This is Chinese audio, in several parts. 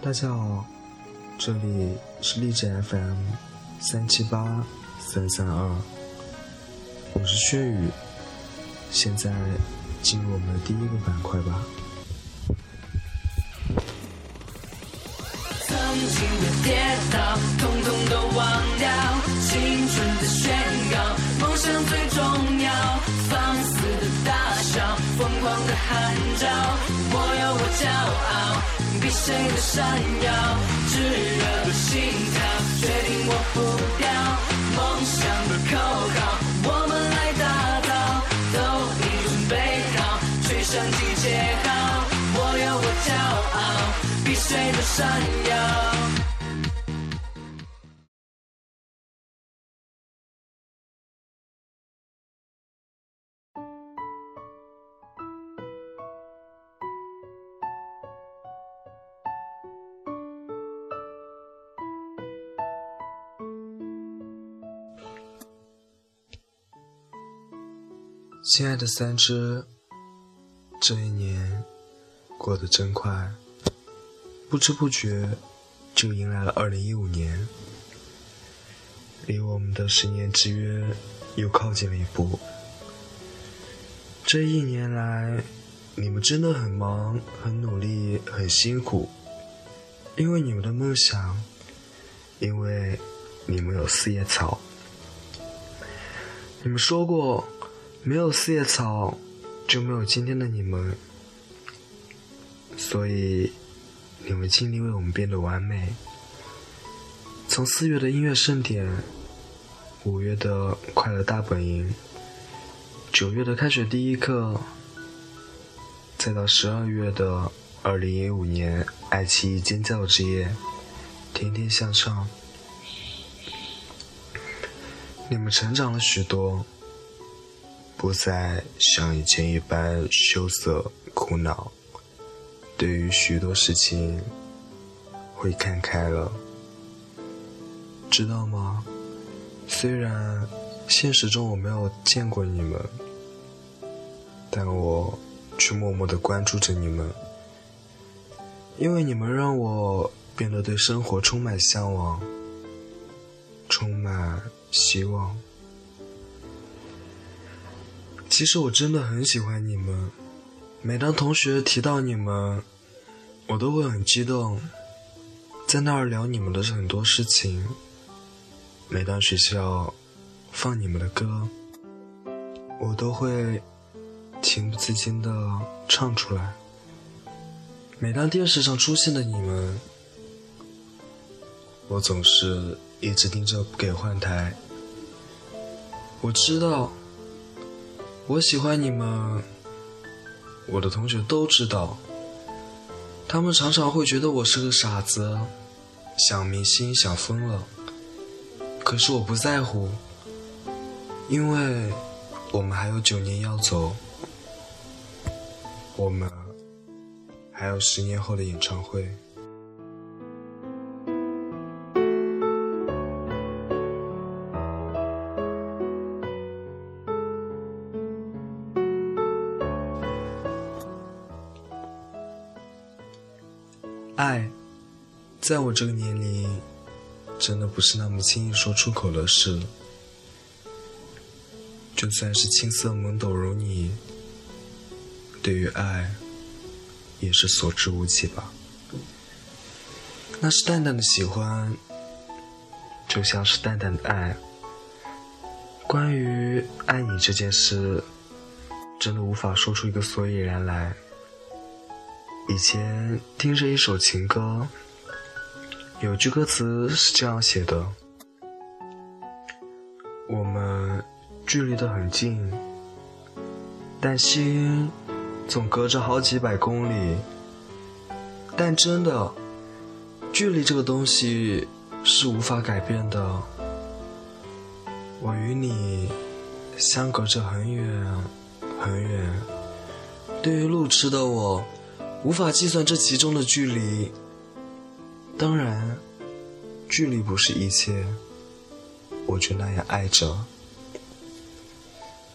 大家好，这里是励志 FM 三七八三三二，我是轩宇，现在进入我们的第一个板块吧。曾经的跌倒，统统都忘掉，青春的宣告，梦想最重要，放肆的大笑，疯狂的喊叫，我有我骄傲，比谁都闪耀，炙热的心跳，决定我不掉，梦想的口号，我们来打造，都已准备好，吹响集结号，我有我骄傲，比谁都闪耀。亲爱的三只，这一年过得真快，不知不觉就迎来了二零一五年，离我们的十年之约又靠近了一步。这一年来，你们真的很忙、很努力、很辛苦，因为你们的梦想，因为你们有四叶草。你们说过。没有四叶草，就没有今天的你们。所以，你们尽力为我们变得完美。从四月的音乐盛典，五月的快乐大本营，九月的开学第一课，再到十二月的二零一五年爱奇艺尖叫之夜，天天向上，你们成长了许多。不再像以前一般羞涩苦恼，对于许多事情会看开了，知道吗？虽然现实中我没有见过你们，但我却默默的关注着你们，因为你们让我变得对生活充满向往，充满希望。其实我真的很喜欢你们，每当同学提到你们，我都会很激动，在那儿聊你们的很多事情。每当学校放你们的歌，我都会情不自禁的唱出来。每当电视上出现的你们，我总是一直盯着不给换台。我知道。我喜欢你们，我的同学都知道。他们常常会觉得我是个傻子，想明星想疯了。可是我不在乎，因为我们还有九年要走，我们还有十年后的演唱会。在我这个年龄，真的不是那么轻易说出口的事。就算是青涩懵懂如你，对于爱，也是所知无几吧。那是淡淡的喜欢，就像是淡淡的爱。关于爱你这件事，真的无法说出一个所以然来。以前听着一首情歌，有句歌词是这样写的：“我们距离得很近，但心总隔着好几百公里。但真的，距离这个东西是无法改变的。我与你相隔着很远很远。对于路痴的我。”无法计算这其中的距离。当然，距离不是一切，我却那样爱着。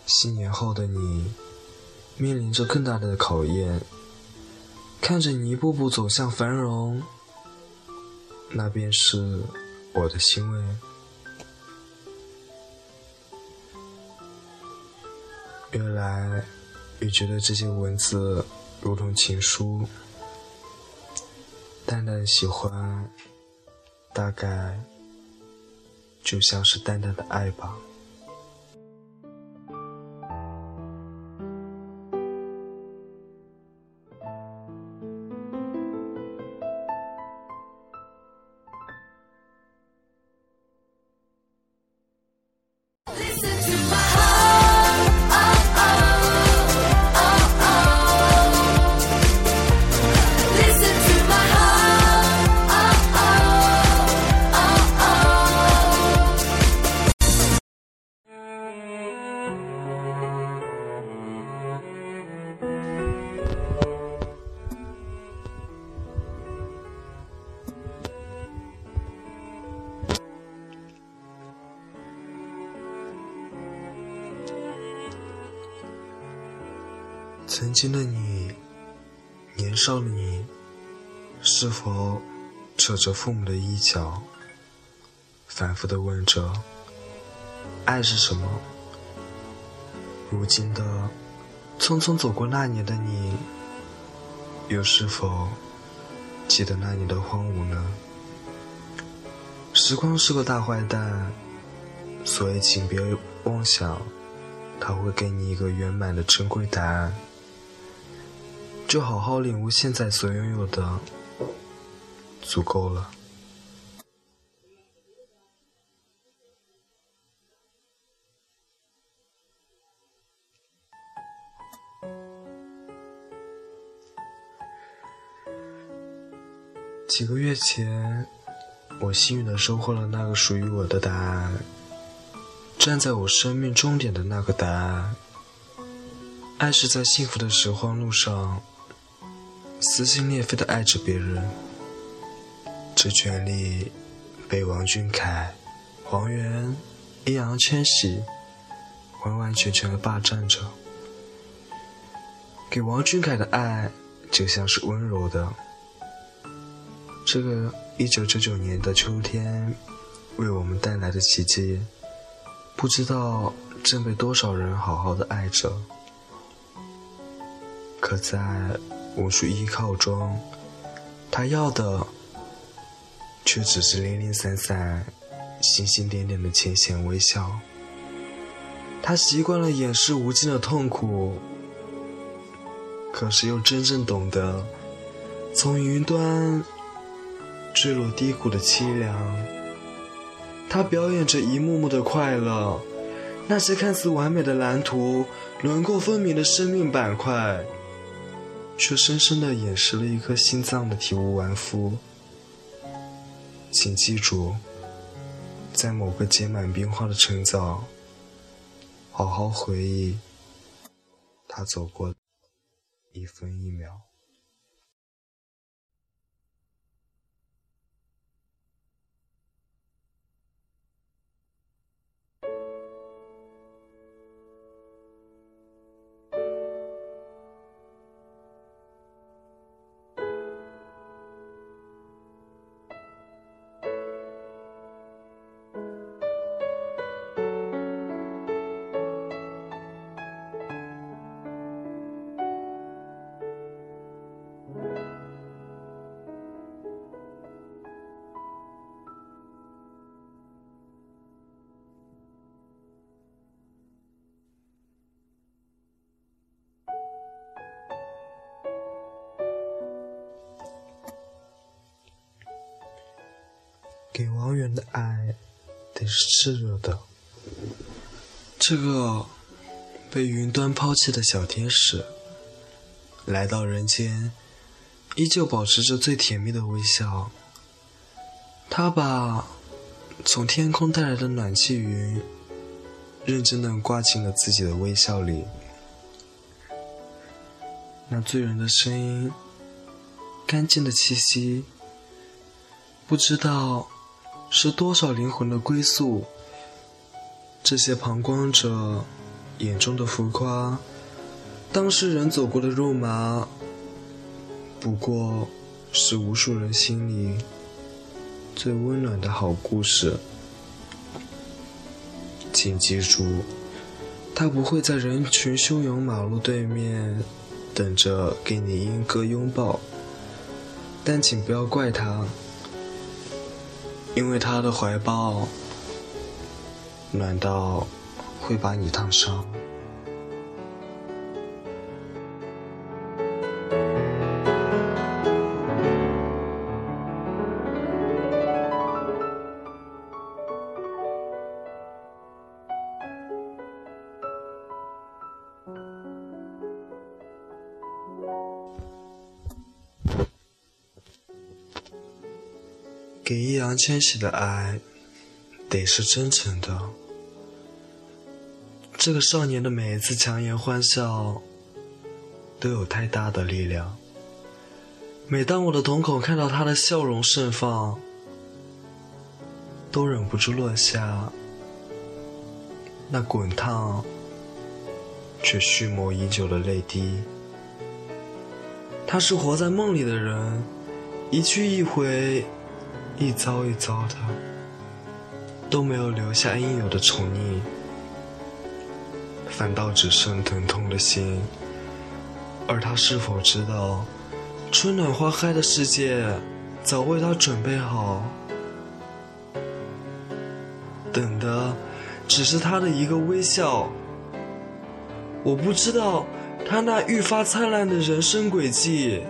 新年后的你，面临着更大的考验。看着你一步步走向繁荣，那便是我的欣慰。越来越觉得这些文字如同情书，淡淡的喜欢，大概就像是淡淡的爱吧。曾经的你，年少的你，是否扯着父母的衣角，反复的问着爱是什么？如今的匆匆走过那年的你，又是否记得那年的荒芜呢？时光是个大坏蛋，所以请别妄想，他会给你一个圆满的珍贵答案。就好好领悟现在所拥有的，足够了。几个月前，我幸运的收获了那个属于我的答案，站在我生命终点的那个答案。爱是在幸福的拾荒路上。撕心裂肺的爱着别人，这权利被王俊凯、黄源、易烊千玺完完全全的霸占着。给王俊凯的爱就像是温柔的。这个一九九九年的秋天，为我们带来的奇迹，不知道正被多少人好好的爱着。可在。无数依靠中，他要的却只是零零散散、星星点点的浅浅微笑。他习惯了掩饰无尽的痛苦，可是又真正懂得从云端坠落低谷的凄凉。他表演着一幕幕的快乐，那些看似完美的蓝图，轮廓分明的生命板块。却深深的掩饰了一颗心脏的体无完肤。请记住，在某个结满冰花的晨早，好好回忆他走过一分一秒。给王源的爱，得是炽热的。这个被云端抛弃的小天使，来到人间，依旧保持着最甜蜜的微笑。他把从天空带来的暖气云，认真的挂进了自己的微笑里。那醉人的声音，干净的气息，不知道。是多少灵魂的归宿？这些旁观者眼中的浮夸，当事人走过的肉麻，不过是无数人心里最温暖的好故事。请记住，他不会在人群汹涌马路对面等着给你一个拥抱，但请不要怪他，因为他的怀抱暖到会把你烫伤。给易烊千玺的爱，得是真诚的。这个少年的每一次强颜欢笑，都有太大的力量。每当我的瞳孔看到他的笑容盛放，都忍不住落下那滚烫却蓄谋已久的泪滴。他是活在梦里的人，一去一回。一遭一遭的，都没有留下应有的宠溺，反倒只剩疼痛的心。而他是否知道，春暖花开的世界早为他准备好，等的只是他的一个微笑。我不知道他那愈发灿烂的人生轨迹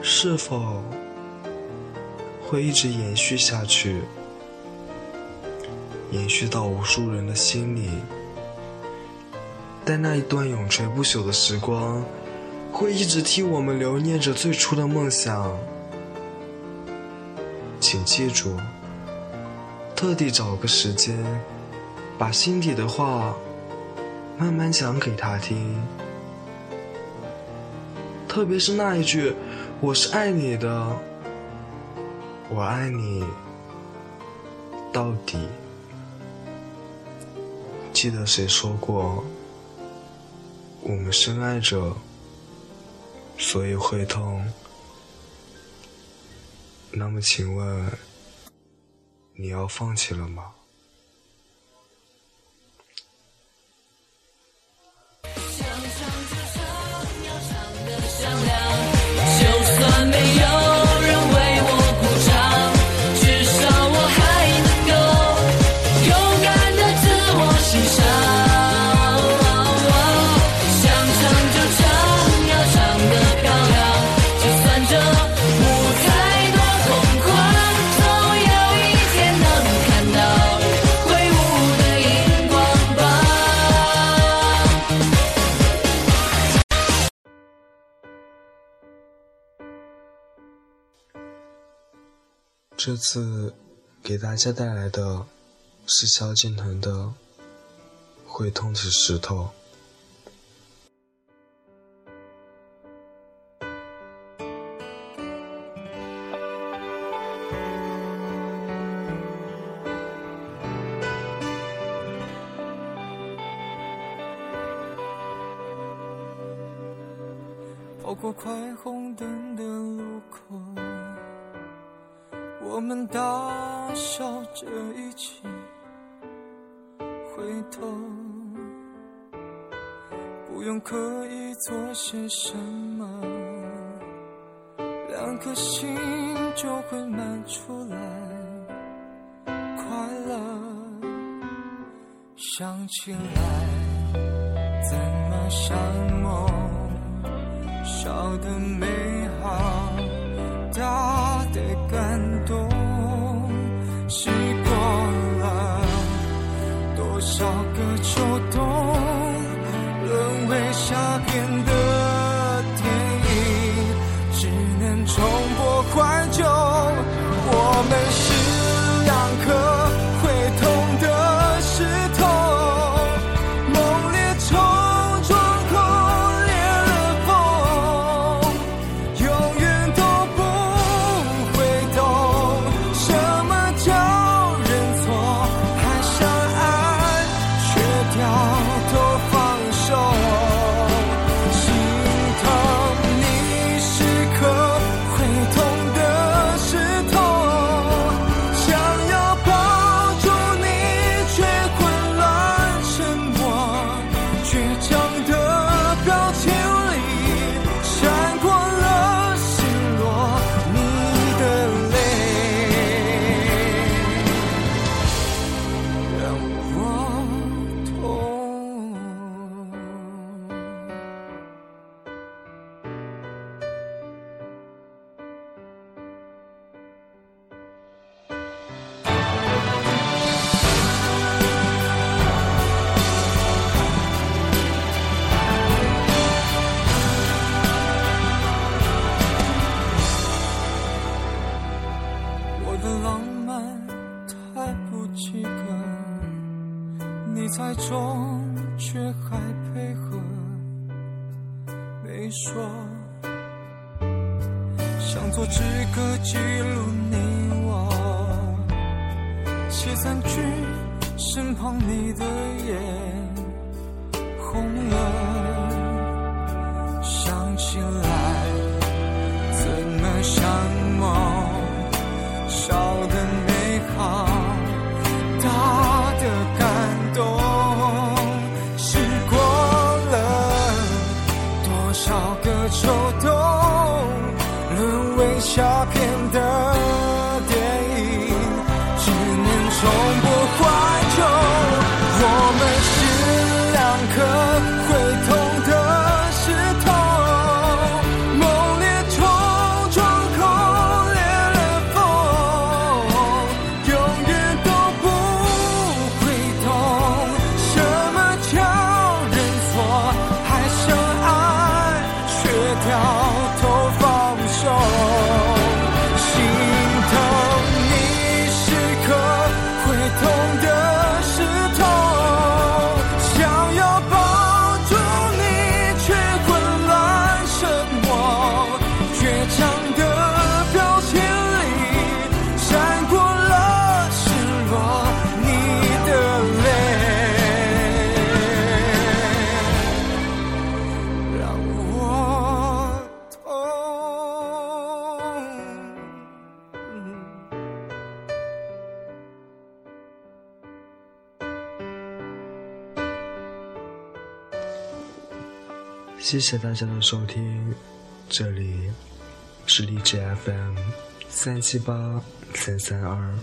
是否。会一直延续下去，延续到无数人的心里。但那一段永垂不朽的时光，会一直替我们留念着最初的梦想。请记住，特地找个时间，把心底的话慢慢讲给他听。特别是那一句“我是爱你的”。我爱你到底。记得谁说过，我们深爱着，所以会痛。那么，请问，你要放弃了吗？这次给大家带来的是萧敬腾的《会痛的石头》。跑过快红灯的路口。我们大笑着一起回头，不用刻意做些什么，两颗心就会满出来快乐。想起来怎么像梦，笑得美好，感动习惯了多少个秋冬沦为下片的电影只能重播怀旧我们是谢谢大家的收听这里是荔枝 fm 三七八三三二。